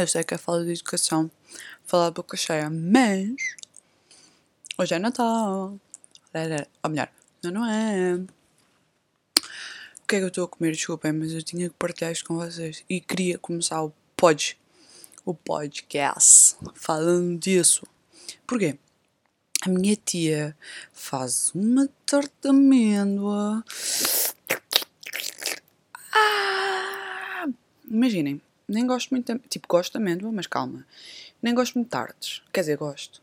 Eu sei que é falta de educação falar boca cheia, mas hoje é Natal. Ou melhor, não, não é. O que é que eu estou a comer? Desculpem, mas eu tinha que partilhar isto com vocês. E queria começar o pod, o podcast, falando disso. Porquê? A minha tia faz uma torta de amêndoa. Ah! Imaginem, nem gosto muito, de, tipo, gosto de amêndoa, mas calma. Nem gosto muito de tartes. Quer dizer, gosto.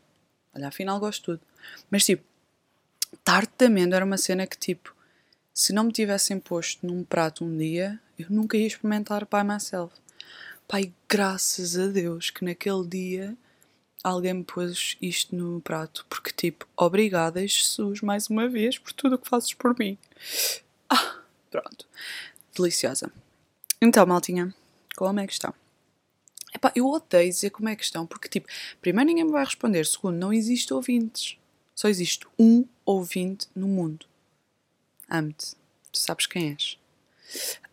Olha, afinal gosto de tudo. Mas tipo, tarte de amêndoa era uma cena que tipo, se não me tivessem posto num prato um dia, eu nunca ia experimentar by myself. Pai, graças a Deus que naquele dia alguém me pôs isto no prato, porque tipo, obrigada Jesus mais uma vez por tudo o que fazes por mim. Ah, pronto. Deliciosa. Então, maltinha, como é que estão? Epá, eu odeio dizer como é que estão, porque tipo, primeiro ninguém me vai responder, segundo, não existe ouvintes. Só existe um ouvinte no mundo. Amo-te. Tu sabes quem és.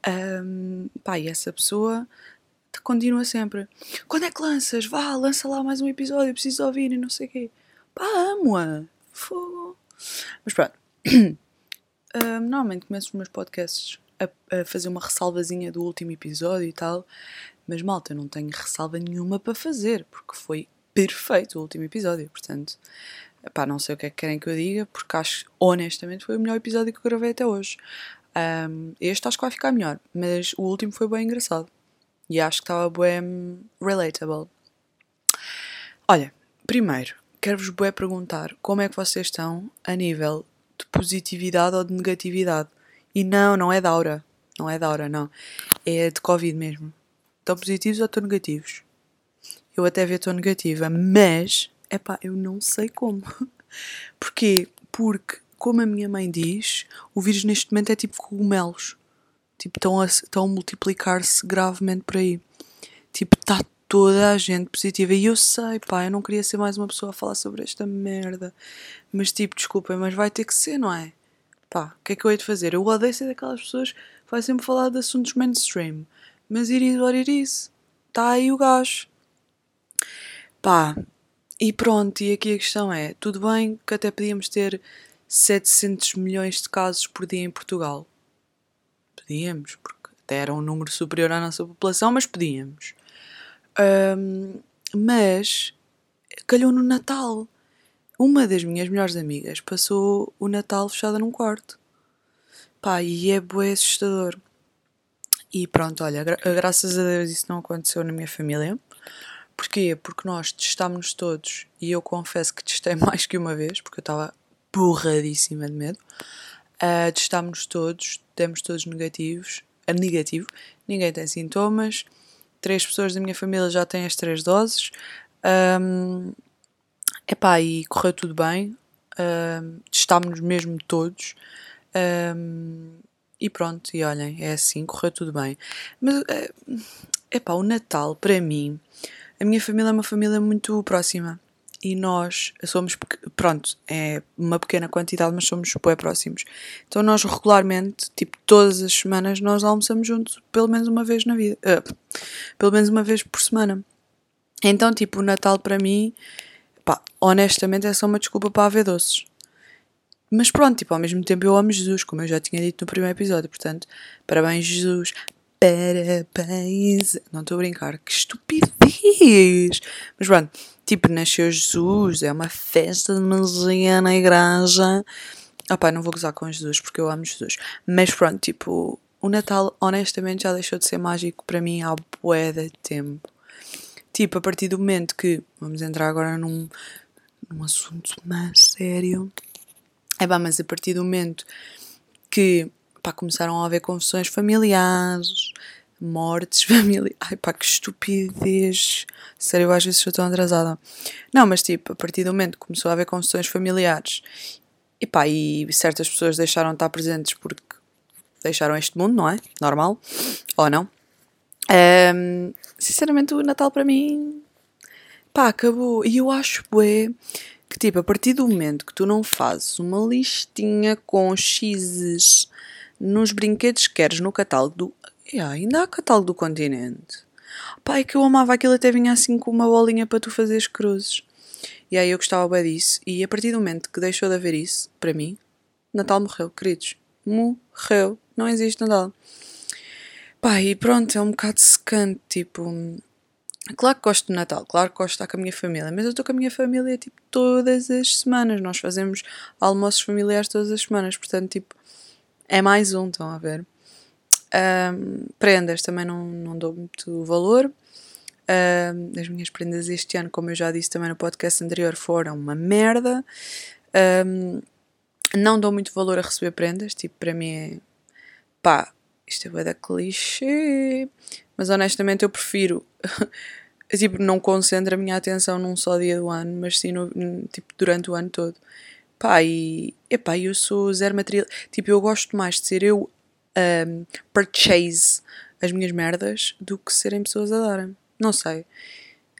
Um, pá, e essa pessoa continua sempre. Quando é que lanças? Vá, lança lá mais um episódio, preciso ouvir e não sei o quê. Pá, amo-a. Fogo. Mas pronto. Um, normalmente começo os meus podcasts a, a, fazer uma ressalvazinha do último episódio e tal. Mas malta, eu não tenho ressalva nenhuma para fazer, porque foi perfeito o último episódio. Portanto, pá, não sei o que é que querem que eu diga, porque acho, honestamente, foi o melhor episódio que eu gravei até hoje. Um, este acho que vai ficar melhor, mas o último foi bem engraçado. E acho que estava bem relatable. Olha, primeiro, quero-vos perguntar como é que vocês estão a nível de positividade ou de negatividade. E não, não é da aura. Não é da aura, não. É de Covid mesmo. Estão positivos ou estão negativos? Eu até vi estou negativa, mas, é pá, eu não sei como. Porquê? Porque, como a minha mãe diz, o vírus neste momento é tipo cogumelos. Tipo, estão a, estão a multiplicar-se gravemente por aí. Tipo, está toda a gente positiva. E eu sei, pá, eu não queria ser mais uma pessoa a falar sobre esta merda. Mas, tipo, desculpem, mas vai ter que ser, não é? Pá, o que é que eu hei de fazer? Eu odeio ser daquelas pessoas que vai sempre falar de assuntos mainstream. Mas it is what it is. Está aí o gajo. Pá, e pronto, e aqui a questão é: tudo bem que até podíamos ter 700 milhões de casos por dia em Portugal podíamos, porque até era um número superior à nossa população, mas podíamos. Um, mas calhou no Natal. Uma das minhas melhores amigas passou o Natal fechada num quarto. Pá, e é bué assustador. E pronto, olha, gra graças a Deus isso não aconteceu na minha família. Porquê? Porque nós testámos todos e eu confesso que testei mais que uma vez, porque eu estava borradíssima de medo. Uh, testámos todos, demos todos negativos, a negativo, ninguém tem sintomas, três pessoas da minha família já têm as três doses. Um, epá, e correu tudo bem, um, testámos mesmo todos. Um, e pronto, e olhem, é assim, correu tudo bem. Mas, é epá, o Natal, para mim, a minha família é uma família muito próxima e nós somos, pronto, é uma pequena quantidade, mas somos super próximos. Então nós regularmente, tipo, todas as semanas, nós almoçamos juntos pelo menos uma vez na vida. Uh, pelo menos uma vez por semana. Então, tipo, o Natal para mim, pá, honestamente é só uma desculpa para haver doces. Mas pronto, tipo, ao mesmo tempo eu amo Jesus, como eu já tinha dito no primeiro episódio. Portanto, parabéns, Jesus. Parabéns. Não estou a brincar, que estupidez. Mas pronto Tipo, nasceu Jesus, é uma festa de magia na igreja. Ah pá, não vou gozar com Jesus porque eu amo Jesus. Mas pronto, tipo, o Natal honestamente já deixou de ser mágico para mim há bué de tempo. Tipo, a partir do momento que. Vamos entrar agora num, num assunto mais sério. É pá, mas a partir do momento que pá, começaram a haver confissões familiares, mortes, família. Ai pá, que estupidez. Sério, eu às vezes estou tão atrasada. Não, mas tipo, a partir do momento que começou a haver construções familiares e pá, e certas pessoas deixaram de estar presentes porque deixaram este mundo, não é? Normal. Ou não? Um, sinceramente, o Natal para mim, pá, acabou. E eu acho, bué, que tipo, a partir do momento que tu não fazes uma listinha com x's nos brinquedos que queres no catálogo do Yeah, ainda há catálogo do continente. Pai, que eu amava aquilo, até vinha assim com uma bolinha para tu fazeres cruzes. E aí eu gostava bem disso. E a partir do momento que deixou de haver isso, para mim, Natal morreu, queridos. Morreu. Não existe Natal. Pá, e pronto, é um bocado secante, tipo. Claro que gosto de Natal, claro que gosto de estar com a minha família, mas eu estou com a minha família tipo todas as semanas. Nós fazemos almoços familiares todas as semanas, portanto, tipo, é mais um, estão a ver? Um, prendas também não, não dou muito valor. Um, as minhas prendas este ano, como eu já disse também no podcast anterior, foram uma merda. Um, não dou muito valor a receber prendas, tipo, para mim é pá, isto é bué da clichê, mas honestamente eu prefiro, tipo, não concentro a minha atenção num só dia do ano, mas sim no, tipo, durante o ano todo. Pá, e, epá, eu sou zero material, tipo, eu gosto mais de ser eu um, purchase as minhas merdas do que serem pessoas a darem. Não sei.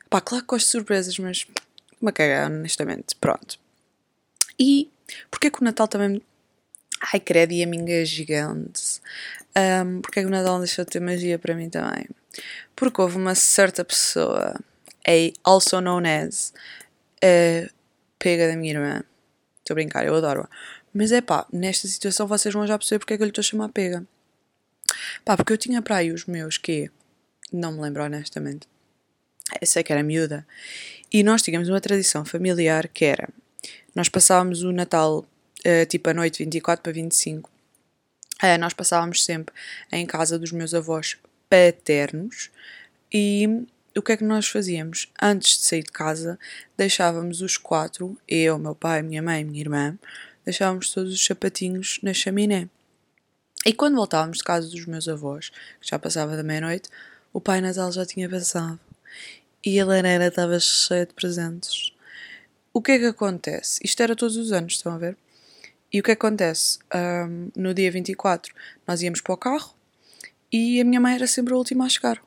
Pá, claro que gosto de surpresas, mas uma cagar, honestamente. Pronto. E porquê que o Natal também. Ai, credo, e a gigante. Um, porque é que o Natal deixou de ter magia para mim também? Porque houve uma certa pessoa, a also known as, a pega da minha irmã. Estou a brincar, eu adoro-a. Mas é pá, nesta situação vocês vão já perceber porque é que eu lhe estou a chamar pega. Pá, porque eu tinha para aí os meus que não me lembro honestamente. Eu sei que era miúda. E nós tínhamos uma tradição familiar que era: nós passávamos o Natal, uh, tipo a noite 24 para 25, Uh, nós passávamos sempre em casa dos meus avós paternos e o que é que nós fazíamos? Antes de sair de casa, deixávamos os quatro, eu, meu pai, minha mãe minha irmã, deixávamos todos os sapatinhos na chaminé. E quando voltávamos de casa dos meus avós, que já passava da meia-noite, o Pai Natal já tinha passado e a lareira estava cheia de presentes. O que é que acontece? Isto era todos os anos, estão a ver? E o que acontece? Um, no dia 24 nós íamos para o carro e a minha mãe era sempre a última a chegar.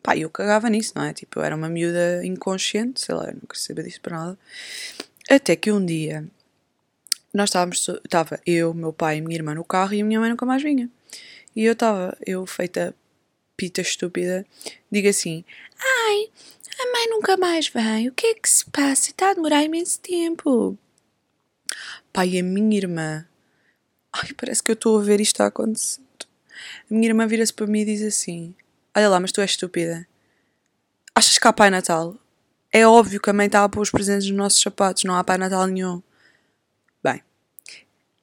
Pá, eu cagava nisso, não é? Tipo, eu era uma miúda inconsciente, sei lá, eu não queria saber disso para nada. Até que um dia nós estávamos, estava eu, meu pai e minha irmã no carro e a minha mãe nunca mais vinha. E eu estava, eu feita pita estúpida, digo assim: Ai, a mãe nunca mais vem, o que é que se passa? Está a demorar imenso tempo pai, a minha irmã. Ai, parece que eu estou a ver isto a acontecer. A minha irmã vira-se para mim e diz assim: Olha lá, mas tu és estúpida. Achas que há Pai Natal? É óbvio que a mãe está a pôr os presentes nos nossos sapatos, não há Pai Natal nenhum. Bem,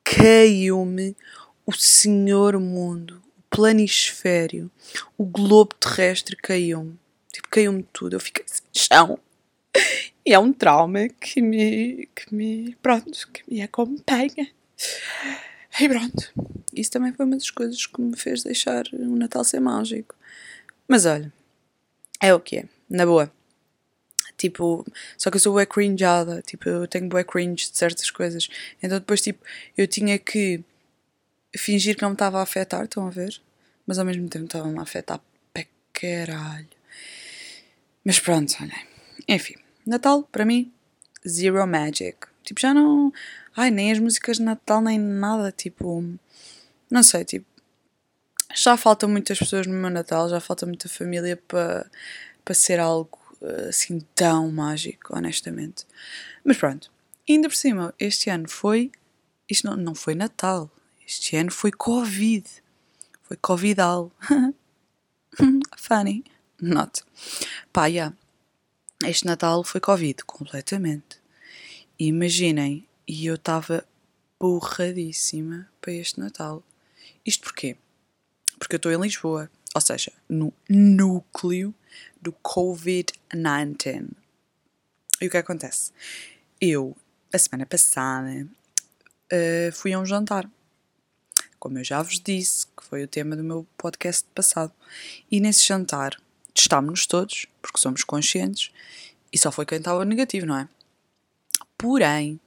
caiu-me o Senhor Mundo, o planisfério, o globo terrestre caiu-me. Tipo, caiu-me tudo. Eu fiquei sem chão. E é um trauma que me, que me, pronto, que me acompanha. E pronto, isso também foi uma das coisas que me fez deixar o Natal ser mágico. Mas olha, é o que é, na boa. Tipo, só que eu sou bué cringeada, tipo, eu tenho bué cringe de certas coisas. Então depois, tipo, eu tinha que fingir que não me estava a afetar, estão a ver? Mas ao mesmo tempo estava-me a afetar para caralho. Mas pronto, olhem. Enfim. Natal, para mim, zero magic. Tipo, já não. Ai, nem as músicas de Natal, nem nada. Tipo, não sei, tipo. Já faltam muitas pessoas no meu Natal, já falta muita família para para ser algo eh, assim tão mágico, honestamente. Mas pronto, ainda por cima, este ano foi. Isto não, não foi Natal, este ano foi Covid. Foi Covidal. Funny. Not. Pá, yeah. Este Natal foi Covid, completamente. E imaginem, e eu estava borradíssima para este Natal. Isto porquê? Porque eu estou em Lisboa, ou seja, no núcleo do Covid-19. E o que acontece? Eu, a semana passada, uh, fui a um jantar. Como eu já vos disse, que foi o tema do meu podcast passado. E nesse jantar testámos-nos todos, porque somos conscientes, e só foi quem estava negativo, não é? Porém,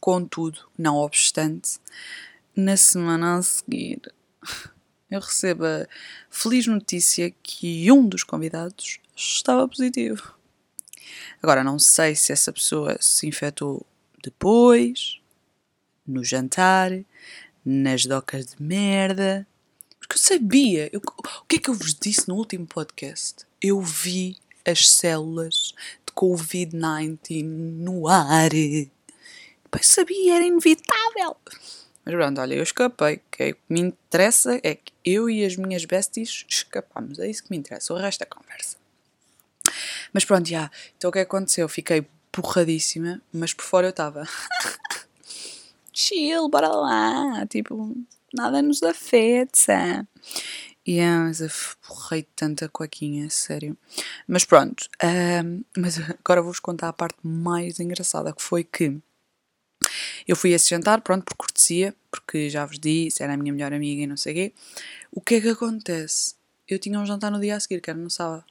contudo, não obstante, na semana a seguir eu recebo a feliz notícia que um dos convidados estava positivo. Agora, não sei se essa pessoa se infectou depois, no jantar, nas docas de merda, porque eu sabia. Eu, o que é que eu vos disse no último podcast? Eu vi as células de Covid-19 no ar. Pai, sabia, era inevitável. Mas pronto, olha, eu escapei. É o que me interessa é que eu e as minhas besties escapamos. É isso que me interessa. O resto é conversa. Mas pronto, já. Então o que aconteceu? Fiquei porradíssima, mas por fora eu estava. Chill, bora lá. Tipo, nada nos afeta. Yeah, eu porrei tanta coaquinha, sério. Mas pronto, um, mas agora vou-vos contar a parte mais engraçada que foi que eu fui a esse jantar, pronto, por cortesia, porque já vos disse, era a minha melhor amiga e não sei o quê. O que é que acontece? Eu tinha um jantar no dia a seguir, que era no sábado.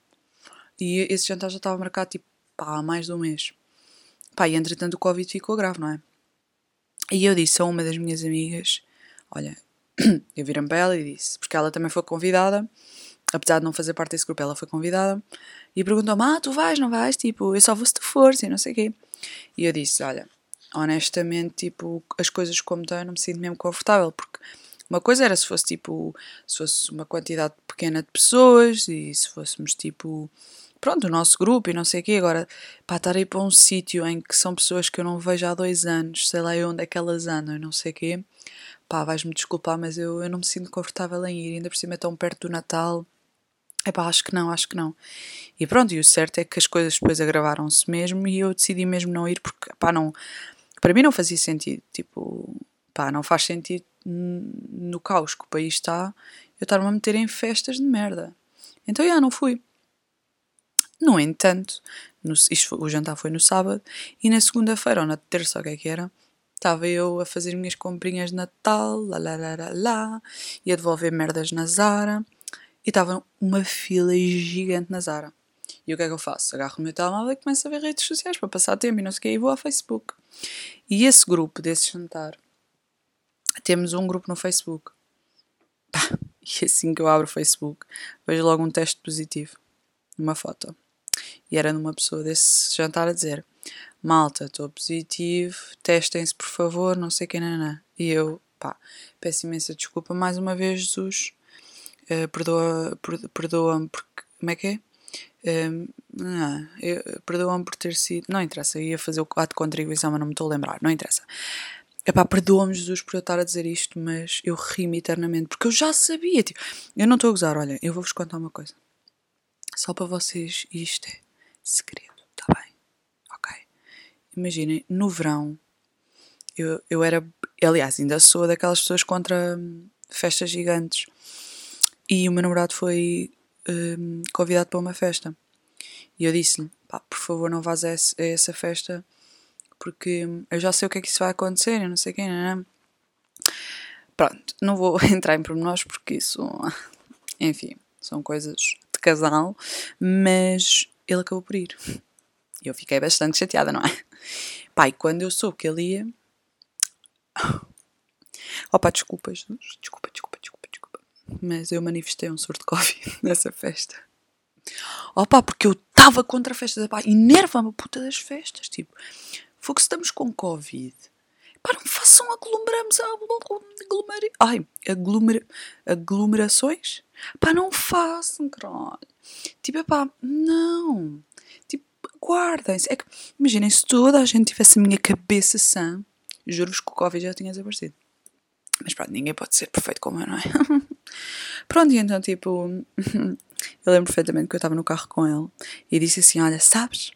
E esse jantar já estava marcado, tipo, pá, há mais de um mês. Pá, e entretanto o Covid ficou grave, não é? E eu disse a uma das minhas amigas, olha, eu virei para ela e disse, porque ela também foi convidada, apesar de não fazer parte desse grupo, ela foi convidada, e perguntou-me, ah, tu vais, não vais? Tipo, eu só vou se tu fores e não sei o quê. E eu disse, olha, honestamente, tipo, as coisas como estão, não me sinto mesmo confortável, porque uma coisa era se fosse tipo, se fosse uma quantidade pequena de pessoas e se fôssemos tipo, pronto, o nosso grupo e não sei o quê. Agora, estar aí para um sítio em que são pessoas que eu não vejo há dois anos, sei lá onde é que elas andam e não sei o quê, pá, vais-me desculpar, mas eu, eu não me sinto confortável em ir, ainda por cima é tão perto do Natal. É pá, acho que não, acho que não. E pronto, e o certo é que as coisas depois agravaram-se mesmo e eu decidi mesmo não ir porque, pá, não, para mim não fazia sentido. Tipo, pá, não faz sentido no caos que o país está eu estar-me a meter em festas de merda. Então, já, não fui. No entanto, no, isto, o jantar foi no sábado e na segunda-feira ou na terça, o que é que era? Estava eu a fazer minhas comprinhas de Natal, lá, lá, lá, lá, lá, e a devolver merdas na Zara e estava uma fila gigante na Zara. E o que é que eu faço? Agarro o meu telemóvel e começo a ver redes sociais para passar tempo e não sei o que, e vou ao Facebook. E esse grupo desse jantar, temos um grupo no Facebook. E assim que eu abro o Facebook, vejo logo um teste positivo, uma foto. E era numa pessoa desse jantar a dizer: Malta, estou positivo, testem-se por favor, não sei quem, não. E eu, pá, peço imensa desculpa mais uma vez, Jesus. Uh, perdoa, perdoa-me porque. Como é que é? Uh, não, perdoa-me por ter sido. Não interessa, eu ia fazer o ato de contribuição, mas não me estou a lembrar, não interessa. Epá, perdoa-me Jesus por eu estar a dizer isto, mas eu ri-me eternamente, porque eu já sabia, tipo, eu não estou a gozar, olha, eu vou-vos contar uma coisa. Só para vocês, isto é segredo, tá bem? Ok? Imaginem, no verão, eu, eu era, aliás, ainda sou daquelas pessoas contra hum, festas gigantes. E o meu namorado foi hum, convidado para uma festa. E eu disse-lhe, pá, por favor, não vás a, essa festa, porque eu já sei o que é que isso vai acontecer, eu não sei quem, não é? Pronto, não vou entrar em pormenores porque isso, enfim, são coisas casal, mas ele acabou por ir. E eu fiquei bastante chateada, não é? Pai, quando eu soube que ele ia. Opa, desculpa, Jesus. Desculpa, desculpa, desculpa, desculpa. Mas eu manifestei um surto de Covid nessa festa. Opa, porque eu estava contra a festa. Pá, enerva-me a puta das festas. Tipo, foi que estamos com Covid. Pá, não façam aglomerações. Aglomera, ai, aglomera, aglomerações? Pá, não façam, caralho. Tipo, pá, não. Tipo, guardem-se. É que, imaginem, se toda a gente tivesse a minha cabeça sã, juro-vos que o Covid já tinha desaparecido. Mas pronto, ninguém pode ser perfeito como eu, não é? pronto, e então, tipo, eu lembro perfeitamente que eu estava no carro com ele e disse assim: Olha, sabes?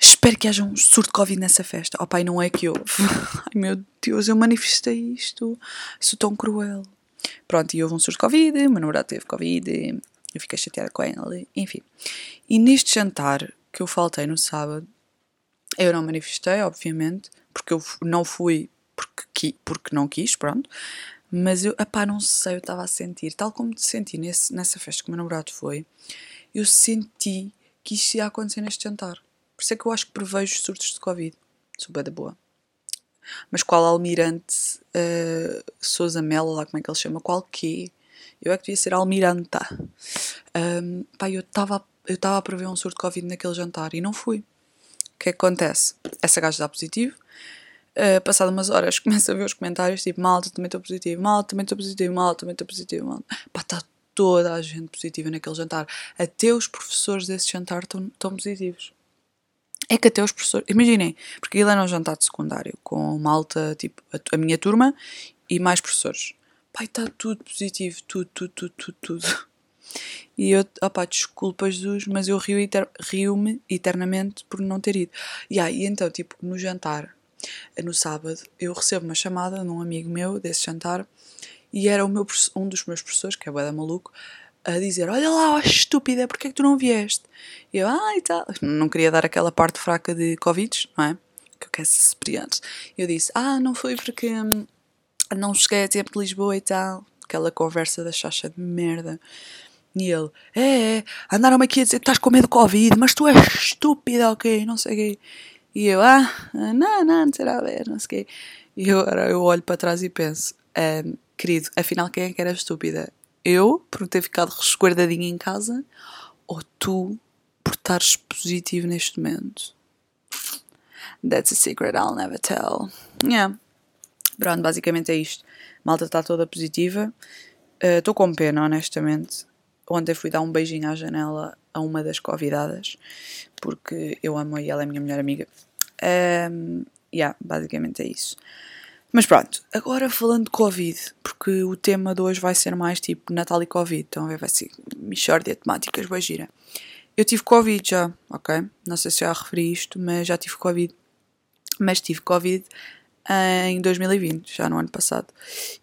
Espero que haja um surto de Covid nessa festa. Oh pai, não é que houve. Ai meu Deus, eu manifestei isto. Sou tão cruel. Pronto, e houve um surto de Covid, o meu namorado teve Covid, eu fiquei chateada com ele, enfim. E neste jantar que eu faltei no sábado, eu não manifestei, obviamente, porque eu não fui porque, porque não quis, pronto. Mas eu, apá, não sei, eu estava a sentir, tal como te senti nesse, nessa festa que o meu namorado foi, eu senti que isto ia acontecer neste jantar. Por isso é que eu acho que prevejo surtos de Covid. Sou da boa. Mas qual almirante uh, Sousa Melo, lá como é que ele chama? Qual que Eu é que devia ser almiranta. Um, pá, eu estava eu estava a prever um surto de Covid naquele jantar e não fui. O que é que acontece? Essa gaja dá positivo. Uh, passado umas horas, começo a ver os comentários tipo: malta, também estou positivo, malta, também estou positivo, malta, também estou positivo, malta. Pá, está toda a gente positiva naquele jantar. Até os professores desse jantar estão positivos. É que até os professores. Imaginem, porque ele era um jantar de secundário com malta, tipo, a, a minha turma e mais professores. Pai, está tudo positivo, tudo, tudo, tudo, tudo, tudo. E eu, opá, desculpa Jesus, mas eu rio-me rio eternamente por não ter ido. E então, tipo, no jantar, no sábado, eu recebo uma chamada de um amigo meu desse jantar e era o meu, um dos meus professores, que é o da maluco, a dizer: Olha lá, estúpida, porque é que tu não vieste? E eu, ah, e tal. Não queria dar aquela parte fraca de Covid, não é? Que eu quero ser superiores. Eu disse: Ah, não foi porque hum, não cheguei a tempo de Lisboa e tal. Aquela conversa da chacha de merda. E ele: É, é, andaram-me aqui a dizer que estás com medo de Covid, mas tu és estúpida, ok? Não sei o quê. E eu: Ah, não, não, não será a ver, não sei o quê. E eu, eu olho para trás e penso: um, Querido, afinal, quem é que era estúpida? Eu, por ter ficado resguardadinha em casa, ou tu, por estares positivo neste momento? That's a secret I'll never tell. Yeah. Pronto, basicamente é isto. Malta está toda positiva. Estou uh, com pena, honestamente. Ontem fui dar um beijinho à janela a uma das convidadas, porque eu amo e ela é minha melhor amiga. Um, yeah, basicamente é isso. Mas pronto, agora falando de Covid, porque o tema de hoje vai ser mais tipo Natal e Covid, então vai ser de temáticas, vai gira. Eu tive Covid já, ok? Não sei se já referi isto, mas já tive Covid. Mas tive Covid em 2020, já no ano passado.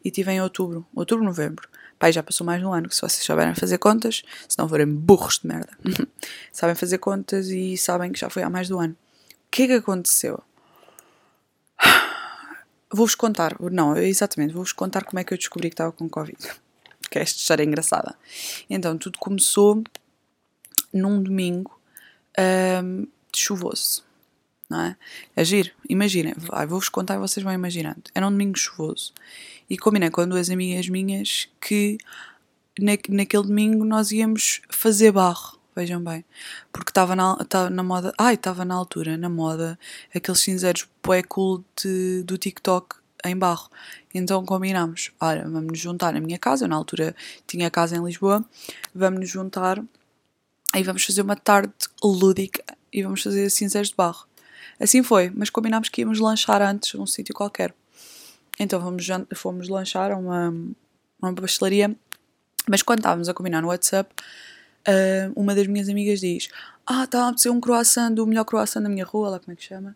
E tive em outubro, outubro, novembro. Pai, já passou mais de um ano, que se vocês souberem fazer contas, se não forem burros de merda, sabem fazer contas e sabem que já foi há mais de um ano. O que é que aconteceu? Vou-vos contar, não, exatamente, vou-vos contar como é que eu descobri que estava com Covid. Que esta história é engraçada. Então, tudo começou num domingo um, chuvoso, não é? Agir, é imaginem, vou-vos contar e vocês vão imaginando. Era um domingo chuvoso e combinei com duas amigas minhas que na, naquele domingo nós íamos fazer barro vejam bem. Porque estava na, tava na moda. Ai, estava na altura, na moda, aqueles cinzeiros bué cool de, do TikTok em barro. Então combinámos: olha, vamos nos juntar na minha casa. Eu, na altura tinha casa em Lisboa. Vamos nos juntar e vamos fazer uma tarde lúdica e vamos fazer cinzeiros de barro. Assim foi, mas combinámos que íamos lanchar antes num sítio qualquer. Então fomos, fomos lanchar a uma, uma pastelaria. Mas quando estávamos a combinar no WhatsApp, uh, uma das minhas amigas diz: Ah, está a apetecer um croissant do melhor croissant da minha rua, lá como é que chama.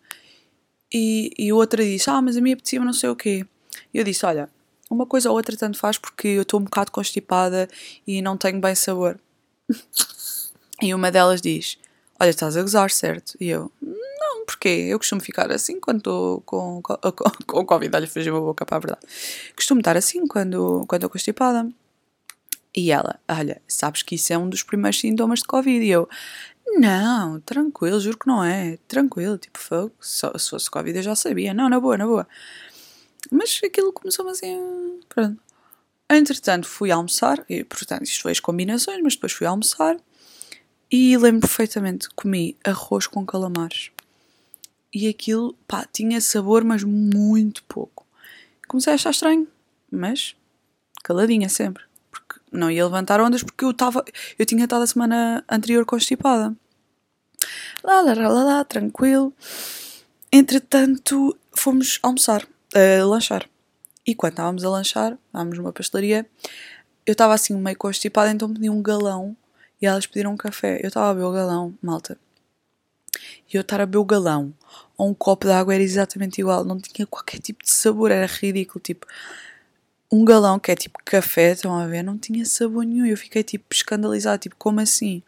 E, e outra diz: Ah, mas a mim apetecia não sei o quê. E eu disse: Olha, uma coisa ou outra tanto faz porque eu estou um bocado constipada e não tenho bem sabor. e uma delas diz: Olha, estás a gozar, certo? E eu: porquê? Eu costumo ficar assim quando estou com, com, com, Covid. Olha, fugiu a boca para a verdade. Costumo estar assim quando estou constipada. E ela, olha, sabes que isso é um dos primeiros sintomas de Covid. E eu, não, tranquilo, juro que não é. Tranquilo, tipo, fogo. Se, se fosse Covid eu já sabia. Não, na boa, na boa. Mas aquilo começou assim. Pronto. Entretanto, fui almoçar. E, portanto, isto foi as combinações, mas depois fui almoçar. E lembro perfeitamente, comi arroz com calamares. E aquilo, pá, tinha sabor, mas muito pouco. Comecei a achar estranho, mas caladinha sempre não ia levantar ondas porque eu estava eu tinha estado a semana anterior constipada. Lá lá lá lá, tranquilo. Entretanto fomos almoçar uh, lanchar. E quando estávamos a lanchar estávamos numa pastelaria eu estava assim meio constipada então pedi um galão e elas pediram um café. Eu estava a beber o galão malta e eu estar a beber o galão ou um copo de água era exatamente igual não tinha qualquer tipo de sabor era ridículo tipo um galão que é tipo café, estão a ver? Não tinha sabor nenhum. Eu fiquei tipo escandalizada, tipo, como assim?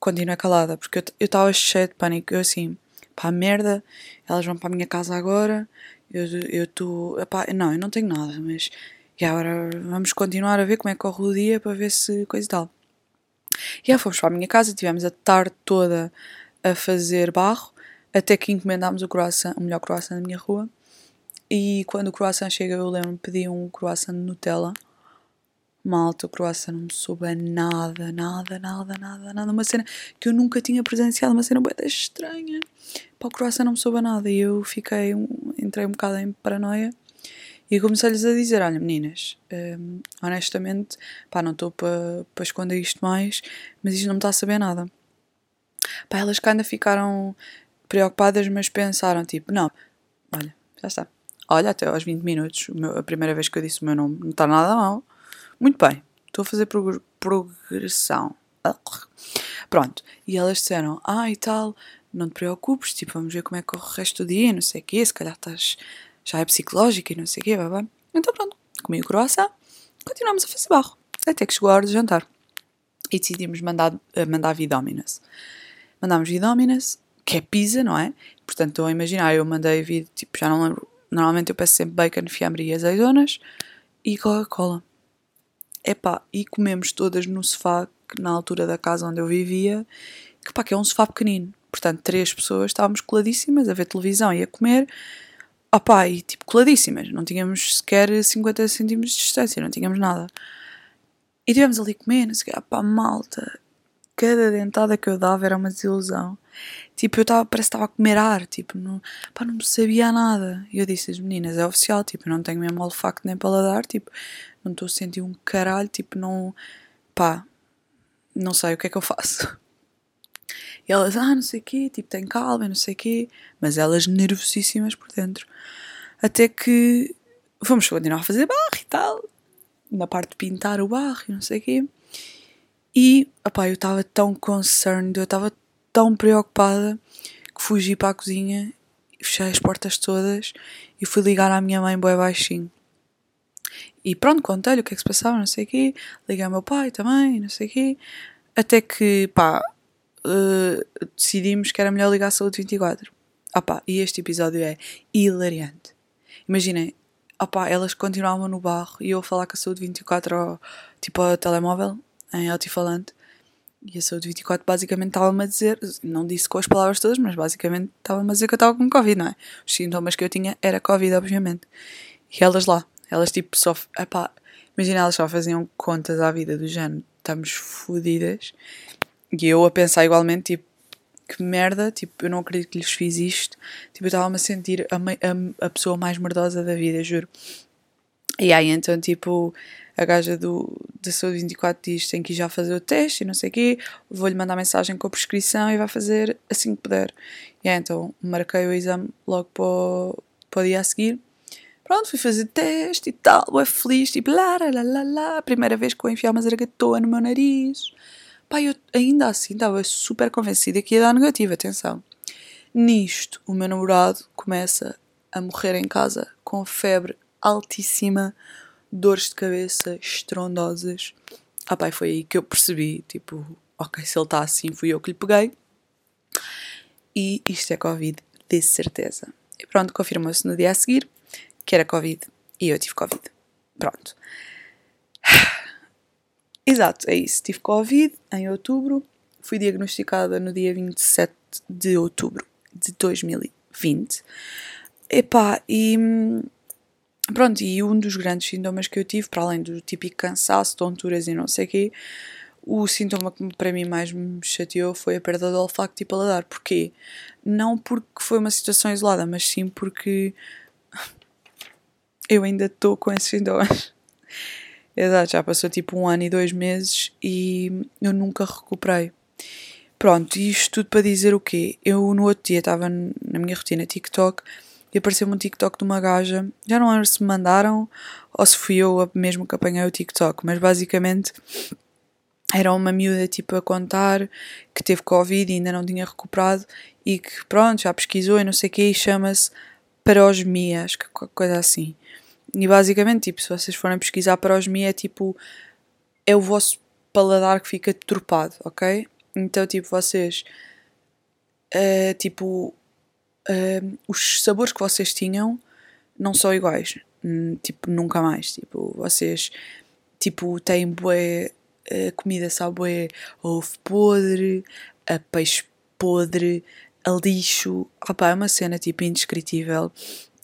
Continuei calada, porque eu estava cheia de pânico. Eu assim, pá, merda, elas vão para a minha casa agora. Eu estou. Não, eu não tenho nada, mas. E agora vamos continuar a ver como é que corre o dia para ver se coisa e tal. E aí fomos para a minha casa, tivemos a tarde toda a fazer barro, até que encomendámos o croissant, o melhor croissant da minha rua. E quando o croissant chega, eu lembro-me pedi um croissant de Nutella. Malta, o croissant não me soube a nada, nada, nada, nada, nada. Uma cena que eu nunca tinha presenciado, uma cena bem estranha. Pá, o croissant não me soube a nada e eu fiquei, entrei um bocado em paranoia e comecei-lhes a dizer: Olha, meninas, hum, honestamente, pá, não estou para pa esconder isto mais, mas isto não me está a saber nada. Pá, elas que ainda ficaram preocupadas, mas pensaram: Tipo, não, olha, já está. Olha, até aos 20 minutos, a primeira vez que eu disse o meu nome, não está nada mal. Muito bem, estou a fazer prog progressão. Pronto, e elas disseram: Ah, e tal, não te preocupes, tipo, vamos ver como é que corre o resto do dia, não sei o quê, se calhar estás, já é psicológica e não sei o quê, blá, Então pronto, comi o croissant, continuamos a fazer barro, até que chegou a hora de jantar. E decidimos mandar, eh, mandar Vidominas. Mandámos Vidominas, que é pizza, não é? Portanto, estou a imaginar, eu mandei vir, tipo, já não lembro, normalmente eu peço sempre bacon, fiambre e azeitonas e Coca-Cola. Epá, e comemos todas no sofá, na altura da casa onde eu vivia, que pá, que é um sofá pequenino. Portanto, três pessoas estávamos coladíssimas a ver televisão e a comer. Opá, e tipo, coladíssimas. Não tínhamos sequer 50 centímetros de distância, não tínhamos nada. E tivemos ali comer, não sei o. Opá, malta. Cada dentada que eu dava era uma desilusão. Tipo, eu estava, parece que estava a comer ar, tipo, não, pá, não sabia nada. E eu disse às meninas, é oficial, tipo, não tenho mesmo olfacto nem paladar, tipo, não estou a sentir um caralho, tipo, não, pá, não sei o que é que eu faço. E elas, ah, não sei o quê, tipo, tem calma, não sei o quê, mas elas nervosíssimas por dentro. Até que fomos continuar a fazer barro e tal, na parte de pintar o barro e não sei o quê. E, opá, eu estava tão concerned, eu estava tão preocupada que fugi para a cozinha, fechei as portas todas e fui ligar à minha mãe bem baixinho. E pronto, contei-lhe o que é que se passava, não sei o quê. Liguei ao meu pai também, não sei o quê. Até que, pá, uh, decidimos que era melhor ligar a Saúde 24. Ah pá, e este episódio é hilariante. Imaginem, ah pá, elas continuavam no barro e eu a falar com a Saúde 24 ao, tipo ao telemóvel, em altifalante. E a Saúde 24 basicamente estava-me a dizer, não disse com as palavras todas, mas basicamente estava-me a dizer que eu estava com Covid, não é? Os sintomas que eu tinha era Covid, obviamente. E elas lá, elas tipo só. Epá, imagina, elas só faziam contas à vida do género, estamos fodidas. E eu a pensar igualmente, tipo, que merda, tipo, eu não acredito que lhes fiz isto. Tipo, eu estava-me a sentir a, a, a pessoa mais merdosa da vida, juro. E aí então, tipo, a gaja do, da Saúde 24 diz tem que ir já fazer o teste e não sei o quê, vou-lhe mandar mensagem com a prescrição e vai fazer assim que puder. E aí, então marquei o exame logo para o, para o dia a seguir. Pronto, fui fazer teste e tal, é feliz, tipo lá, lá, lá, lá, primeira vez que eu enfiar uma zargatoa no meu nariz. Pá, eu ainda assim estava super convencida que ia dar negativo, atenção. Nisto, o meu namorado começa a morrer em casa com febre altíssima, dores de cabeça estrondosas. Ah pai, foi aí que eu percebi, tipo, ok, se ele está assim, fui eu que lhe peguei. E isto é Covid, de certeza. E pronto, confirmou-se no dia a seguir que era Covid e eu tive Covid. Pronto. Exato, é isso. Tive Covid em outubro. Fui diagnosticada no dia 27 de outubro de 2020. Epá, e hum, Pronto, e um dos grandes sintomas que eu tive, para além do típico cansaço, tonturas e não sei o quê, o sintoma que para mim mais me chateou foi a perda do olfacto e paladar. Porquê? Não porque foi uma situação isolada, mas sim porque eu ainda estou com esses sintomas. Exato, já passou tipo um ano e dois meses e eu nunca recuperei. Pronto, isto tudo para dizer o quê? Eu no outro dia estava na minha rotina TikTok e apareceu-me um TikTok de uma gaja. Já não lembro se me mandaram ou se fui eu mesmo que apanhei o TikTok, mas basicamente era uma miúda tipo a contar que teve Covid e ainda não tinha recuperado e que pronto, já pesquisou e não sei o que e chama-se parosmia, acho que coisa assim. E basicamente, tipo, se vocês forem pesquisar parosmia é tipo é o vosso paladar que fica deturpado, ok? Então, tipo, vocês uh, tipo uh, os sabores que vocês tinham não são iguais. Hum, tipo, nunca mais. Tipo, vocês tipo, têm bué, uh, comida sabe bué, ovo podre, a peixe podre, a lixo. Opa, é uma cena tipo indescritível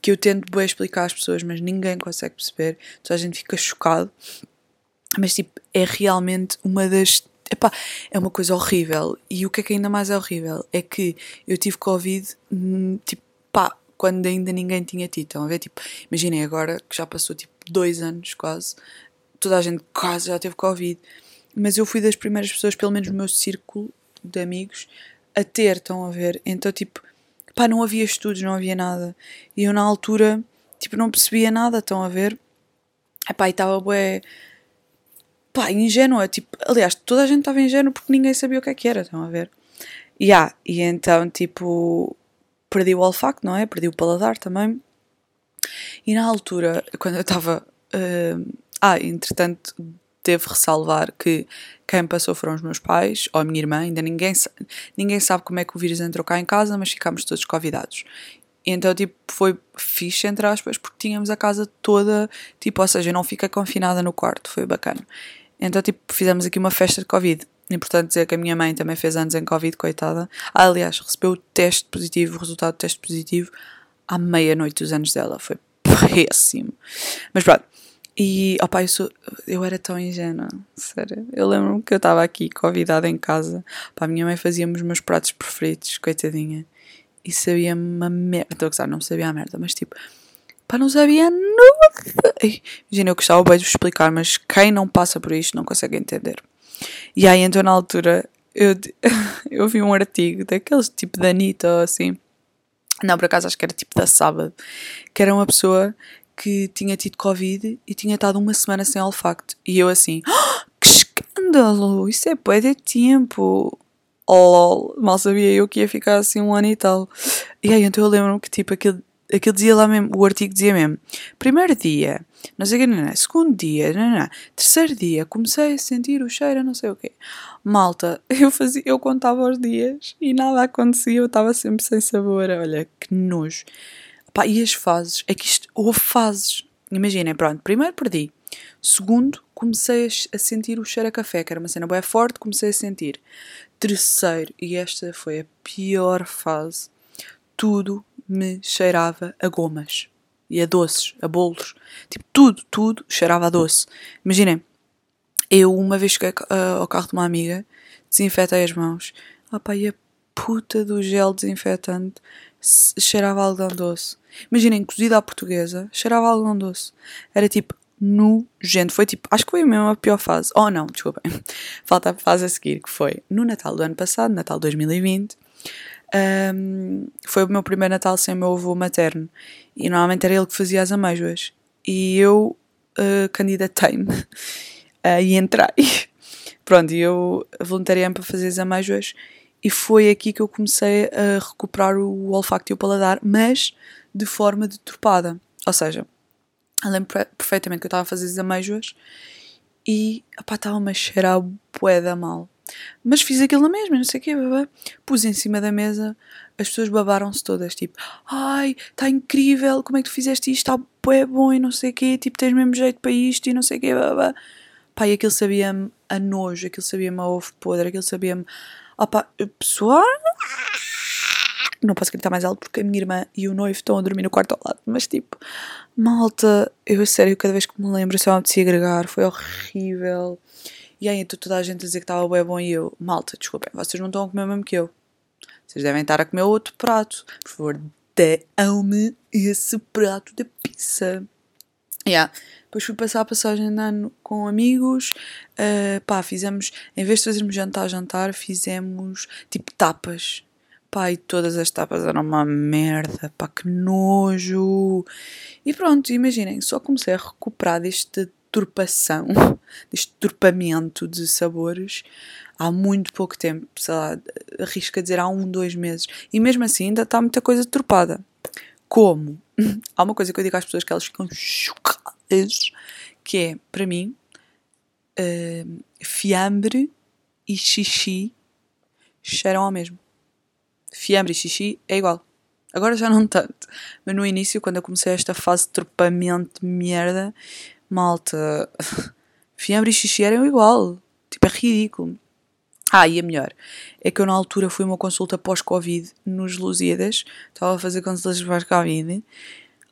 que eu tento bué explicar às pessoas, mas ninguém consegue perceber. Então a gente fica chocado. Mas tipo, é realmente uma das. Epá, é uma coisa horrível. E o que é que ainda mais é horrível é que eu tive Covid, hum, tipo, pá, quando ainda ninguém tinha tido. Estão a ver? Tipo, imaginem agora que já passou tipo dois anos quase, toda a gente quase já teve Covid. Mas eu fui das primeiras pessoas, pelo menos no meu círculo de amigos, a ter, estão a ver? Então, tipo, pá, não havia estudos, não havia nada. E eu na altura, tipo, não percebia nada, estão a ver? Epá, e estava bué pá, ingênua, tipo, aliás, toda a gente estava ingênua porque ninguém sabia o que é que era, estão a ver? Yeah, e então, tipo, perdi o olfato, não é? Perdi o paladar também. E na altura, quando eu estava. Uh, ah, entretanto, devo ressalvar que quem passou foram os meus pais ou a minha irmã. Ainda ninguém, ninguém sabe como é que o vírus entrou cá em casa, mas ficámos todos convidados. E então, tipo, foi fixe, entre aspas, porque tínhamos a casa toda, tipo, ou seja, não fica confinada no quarto, foi bacana. Então, tipo, fizemos aqui uma festa de Covid. Importante dizer que a minha mãe também fez anos em Covid, coitada. Ah, aliás, recebeu o teste positivo, o resultado do teste positivo, à meia-noite dos anos dela. Foi péssimo. Mas pronto. E, opá, eu, sou, eu era tão ingênua, sério. Eu lembro-me que eu estava aqui, convidada em casa. Pá, a minha mãe fazia-me os meus pratos preferidos, coitadinha. E sabia-me uma merda. Estou a gozar, não sabia a merda, mas tipo, Pá, não sabia nada. Imagina, eu gostava bem de vos explicar, mas quem não passa por isto não consegue entender. E aí, então, na altura, eu, eu vi um artigo daqueles tipo da Anitta ou assim. Não, por acaso acho que era tipo da Sábado. Que era uma pessoa que tinha tido Covid e tinha estado uma semana sem olfacto. E eu assim, oh, que escândalo! Isso é pô, de tempo. Oh, mal sabia eu que ia ficar assim um ano e tal. E aí então eu lembro-me que tipo aquilo aquilo dizia lá mesmo, o artigo dizia mesmo, primeiro dia, não sei o que, não, não, segundo dia, não, não, terceiro dia, comecei a sentir o cheiro, não sei o quê. Malta, eu fazia, eu contava os dias e nada acontecia, eu estava sempre sem sabor, olha, que nojo. Pá, e as fases, é que isto, houve fases, imaginem, pronto, primeiro perdi, segundo, comecei a sentir o cheiro a café, que era uma cena bem forte, comecei a sentir. Terceiro, e esta foi a pior fase, tudo me cheirava a gomas e a doces, a bolos. Tipo, tudo, tudo cheirava a doce. Imaginem, eu uma vez cheguei ao carro de uma amiga, desinfetei as mãos. Opa, e a puta do gel desinfetante cheirava a algodão doce. Imaginem, cozida à portuguesa, cheirava a algodão doce. Era tipo nojento. Foi tipo, acho que foi mesmo a pior fase. Oh não, desculpem. Falta a fase a seguir, que foi no Natal do ano passado, Natal 2020 um, foi o meu primeiro Natal sem o meu avô materno e normalmente era ele que fazia as amêijoas e eu uh, candidatei-me uh, e entrei. Pronto, eu voluntariei-me para fazer as amêijoas e foi aqui que eu comecei a recuperar o olfacto e o paladar, mas de forma deturpada. Ou seja, eu lembro perfeitamente que eu estava a fazer as amêijoas e estava-me a cheirar bué da mal. Mas fiz aquilo na mesma, não sei o quê, babá. Pus em cima da mesa, as pessoas babaram-se todas, tipo, ai, está incrível, como é que tu fizeste isto, está bué bom e não sei o quê, tipo, tens mesmo jeito para isto e não sei o quê, babá. Pá, e aquilo sabia-me a nojo, aquilo sabia-me a ovo podre, aquilo sabia-me, opá, pessoal... Não posso gritar mais alto porque a minha irmã e o noivo estão a dormir no quarto ao lado, mas tipo, malta, eu a sério, cada vez que me lembro, só me apetecia agregar, foi horrível. E aí toda a gente a dizer que estava bem bom e eu, malta, desculpem, vocês não estão a comer o mesmo que eu. Vocês devem estar a comer outro prato. Por favor, dão-me esse prato de pizza. Yeah. Depois fui passar a passagem de ano com amigos. Uh, pá, fizemos, em vez de fazermos jantar, jantar, fizemos tipo tapas. Pá, e todas as tapas eram uma merda, pá, que nojo. E pronto, imaginem, só comecei a recuperar deste turpação, deste turpamento de sabores há muito pouco tempo, sei lá, arrisco a dizer há um, dois meses, e mesmo assim ainda está muita coisa turpada. Como? Há uma coisa que eu digo às pessoas que elas ficam chocadas, que é, para mim, uh, fiambre e xixi cheiram ao mesmo. Fiambre e xixi é igual. Agora já não tanto. Mas no início, quando eu comecei esta fase de turpamento de merda, malta, fiambre e xixi eram igual. Tipo, é ridículo. Ah, e a melhor é que eu na altura fui uma consulta pós-Covid nos Lusíadas, estava a fazer consultas pós-Covid.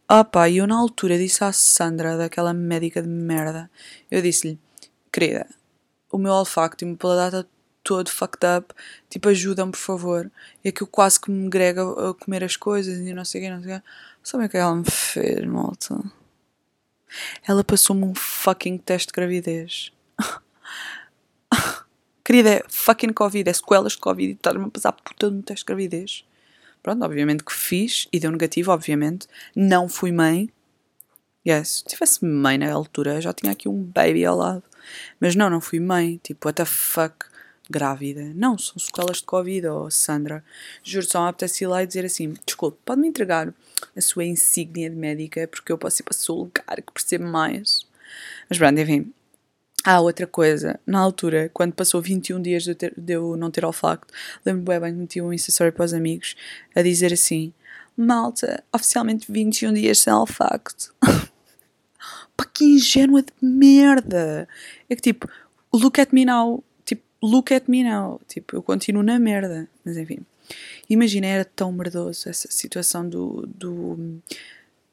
Ah pá, e eu na altura disse à Sandra, daquela médica de merda, eu disse-lhe, querida, o meu olfacto e o meu paladar todo fucked up. Tipo, ajudam, por favor. É que eu quase que me grego a, comer as coisas e não sei o que, não sei o que. Sabem o que ela me fez, malta? Ela passou-me um fucking teste de gravidez. Querida, é fucking Covid, é sequelas de Covid e estás-me a passar puta um teste de gravidez. Pronto, obviamente que fiz e deu negativo, obviamente. Não fui mãe. Yes, se tivesse mãe na altura, já tinha aqui um baby ao lado. Mas não, não fui mãe. Tipo, what the fuck? Grávida. Não, são sequelas de Covid, oh Sandra. Juro, só me apetece ir lá e dizer assim: desculpe, pode-me entregar a sua insígnia de médica porque eu posso ir para o seu lugar que percebo mais. Mas pronto, enfim. Ah, outra coisa, na altura, quando passou 21 dias de eu, ter, de eu não ter olfacto, lembro-me bem que meti um Insta para os amigos a dizer assim: Malta, oficialmente 21 dias sem olfacto. Pá, que ingênua de merda! É que tipo, look at me now, tipo, look at me now, tipo, eu continuo na merda, mas enfim. Imagina, era tão merdoso essa situação do, do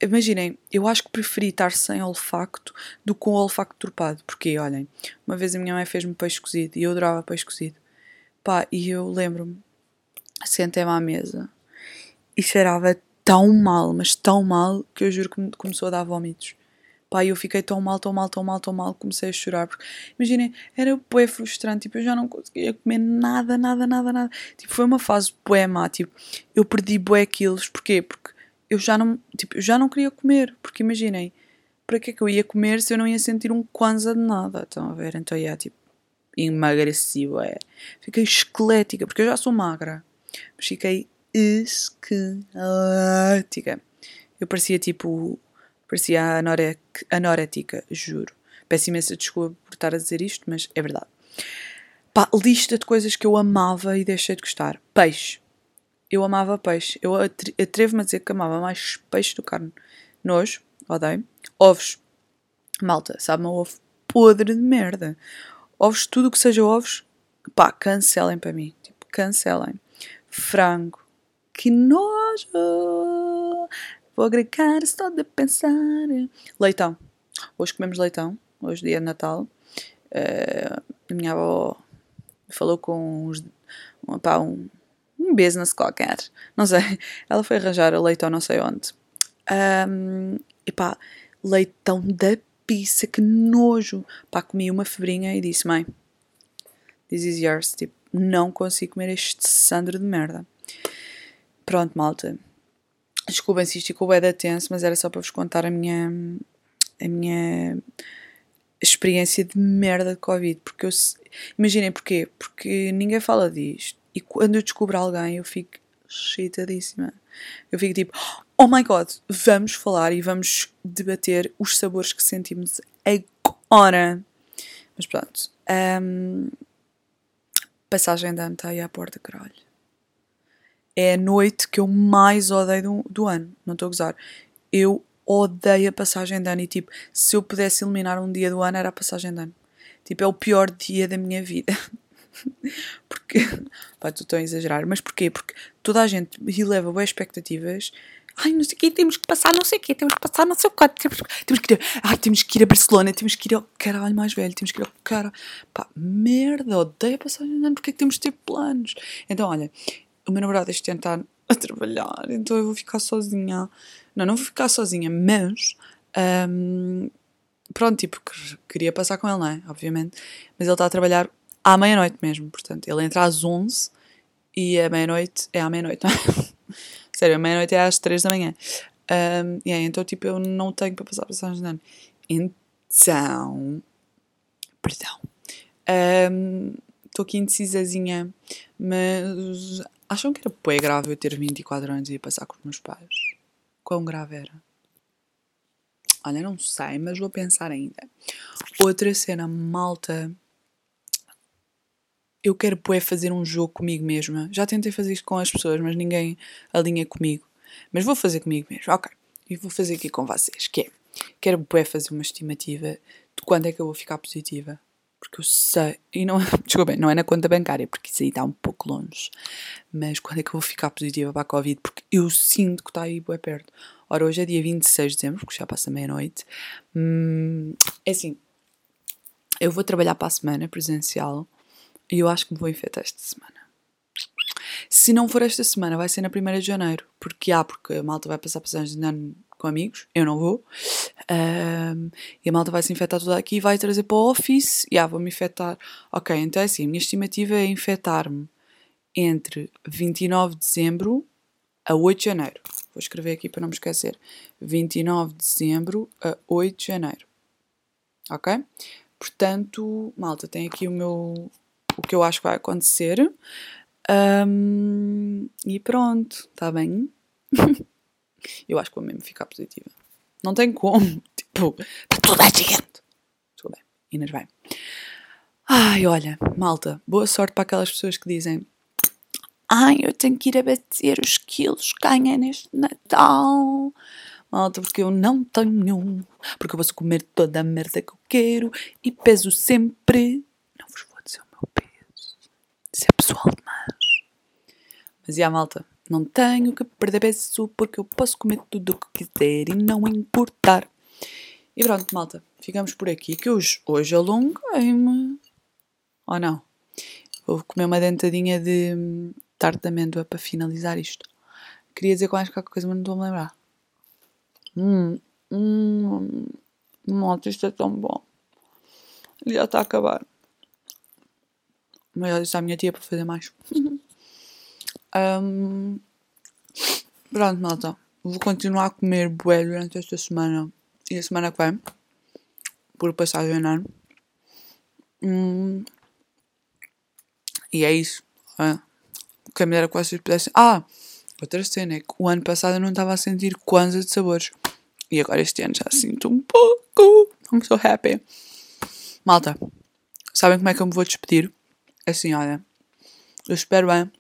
Imaginem, eu acho que preferi estar sem olfacto do que com olfacto turpado. Porque, olhem, uma vez a minha mãe fez-me peixe cozido e eu adorava peixe cozido. Pá, e eu lembro-me, sentei-me à mesa e cheirava tão mal, mas tão mal, que eu juro que me começou a dar vómitos. Pá, eu fiquei tão mal, tão mal, tão mal, tão mal, comecei a chorar. Porque, imaginem, era bué frustrante, tipo, eu já não conseguia comer nada, nada, nada, nada. Tipo, foi uma fase bué má, tipo, eu perdi bué quilos, porquê? Porque eu já não, tipo, eu já não queria comer, porque imaginem, para que é que eu ia comer se eu não ia sentir um kwanza de nada? Estão a ver? Então, é tipo, emagreci, é. Fiquei esquelética, porque eu já sou magra, mas fiquei esquelética. Eu parecia tipo, parecia anorética, juro. Peço imensa desculpa por estar a dizer isto, mas é verdade. Pá, lista de coisas que eu amava e deixei de gostar. Peixe eu amava peixe. Eu atrevo-me a dizer que amava mais peixe do que carne. Nojo, odeio. Ovos. Malta, sabe um ovo podre de merda. Ovos, tudo o que seja ovos, pá, cancelem para mim. Tipo, cancelem. Frango. Que nojo! Vou agregar só de pensar. Leitão. Hoje comemos leitão. Hoje dia de Natal. Uh, a minha avó falou com uns, pá, um, um business qualquer, não sei. Ela foi arranjar leitão não sei onde. Um, e pá, leitão da pizza, que nojo. Pá, comi uma febrinha e disse, mãe, this is yours. Tipo, não consigo comer este sandro de merda. Pronto, malta. Desculpem se isto ficou bem da tenso, mas era só para vos contar a minha, a minha experiência de merda de Covid. Porque eu. Imaginem porquê? Porque ninguém fala disto. E quando eu descubro alguém, eu fico excitadíssima. Eu fico tipo, oh my god, vamos falar e vamos debater os sabores que sentimos agora. Mas pronto. Um, passagem está aí à porta, caralho. É a noite que eu mais odeio do, do ano. Não estou a gozar. Eu odeio a passagem de ano e tipo, se eu pudesse eliminar um dia do ano era a passagem de ano. Tipo, é o pior dia da minha vida. porque. Pá, estou a exagerar, mas porquê? Porque toda a gente releva boas expectativas. Ai, não sei o quê, temos que passar não sei o quê, temos que passar não sei o quê, temos, temos que ir a, ai, temos que ir a Barcelona, temos que ir ao caralho mais velho, temos que ir ao cara. Pá, merda, odeio passar de ano, porque é que temos de ter planos? Então, olha, o meu namorado este ano está a trabalhar, então eu vou ficar sozinha. Não, não vou ficar sozinha, mas. Um, pronto, tipo, queria passar com ele, não é? Obviamente. Mas ele está a trabalhar à meia-noite mesmo. Portanto, ele entra às 11 e a meia-noite é à meia-noite, não é? Sério, a meia-noite é às 3 da manhã. Um, yeah, então, tipo, eu não tenho para passar passagem de ano. Então. Perdão. Estou um, aqui indecisazinha, mas acham que era bem grave eu ter 24 anos e ir passar com os meus pais? Quão grave era? Olha, não sei, mas vou pensar ainda. Outra cena, malta eu quero poé fazer um jogo comigo mesma. Já tentei fazer isto com as pessoas, mas ninguém alinha comigo. Mas vou fazer comigo mesmo, ok. E vou fazer aqui com vocês, que é, quero poé fazer uma estimativa de quando é que eu vou ficar positiva. Porque eu sei, e não, desculpem, não é na conta bancária, porque isso aí está um pouco longe. Mas quando é que eu vou ficar positiva para a Covid? Porque eu sinto que está aí bué perto. Ora, hoje é dia 26 de dezembro, porque já passa meia-noite. Hum, é assim, Eu vou trabalhar para a semana presencial e eu acho que me vou infectar esta semana. Se não for esta semana, vai ser na 1 de janeiro. Porque há, porque a malta vai passar passagens de ano com amigos, eu não vou. Um, e a malta vai se infectar toda aqui vai trazer para o office. E ah, vou-me infectar. Ok, então é assim, a minha estimativa é infectar-me entre 29 de dezembro a 8 de janeiro. Vou escrever aqui para não me esquecer. 29 de dezembro a 8 de janeiro. Ok? Portanto, malta, tem aqui o meu. o que eu acho que vai acontecer. Um, e pronto, está bem? eu acho que vou mesmo ficar positiva. Não tem como. Tipo, está toda a gente. Desculpa, Inês vai. Ai, olha, malta, boa sorte para aquelas pessoas que dizem Ai, eu tenho que ir abater os quilos que ganhei neste Natal. Malta, porque eu não tenho nenhum. Porque eu posso comer toda a merda que eu quero e peso sempre. Não vos vou dizer o meu peso. Isso é pessoal demais. Mas e a malta? Não tenho que perder peso porque eu posso comer tudo o que quiser e não importar. E pronto, malta. Ficamos por aqui. Que hoje, hoje alonguei-me. Ou não? Vou comer uma dentadinha de tarte de amêndoa para finalizar isto. Queria dizer mais qualquer coisa, mas não estou a me lembrar. Hum, hum, nossa, isto é tão bom. Já está a acabar. Mas já disse à minha tia para fazer mais. um, pronto, malta. Vou continuar a comer bué durante esta semana e a semana que vem. Por passagem ano. Hum, e é isso. É. Que a melhor que vocês pudessem. Ah! Outra cena é que o ano passado eu não estava a sentir kwanza de sabores. E agora este ano já sinto um pouco. I'm so happy. Malta, sabem como é que eu me vou despedir? Assim, olha. Eu espero bem.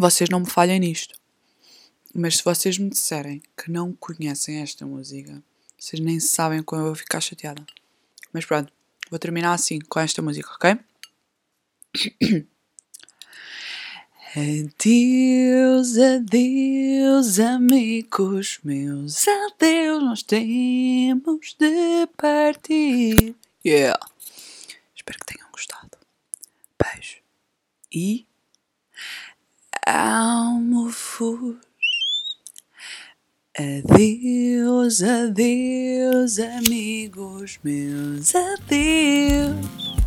Vocês não me falhem nisto. Mas se vocês me disserem que não conhecem esta música, vocês nem sabem como eu vou ficar chateada. Mas pronto, vou terminar assim com esta música, ok? Adeus, adeus, amigos meus, adeus, nós temos de partir. Yeah! Espero que tenham gostado. Beijo. E. Amo-vos. Adeus, adeus, amigos meus, adeus.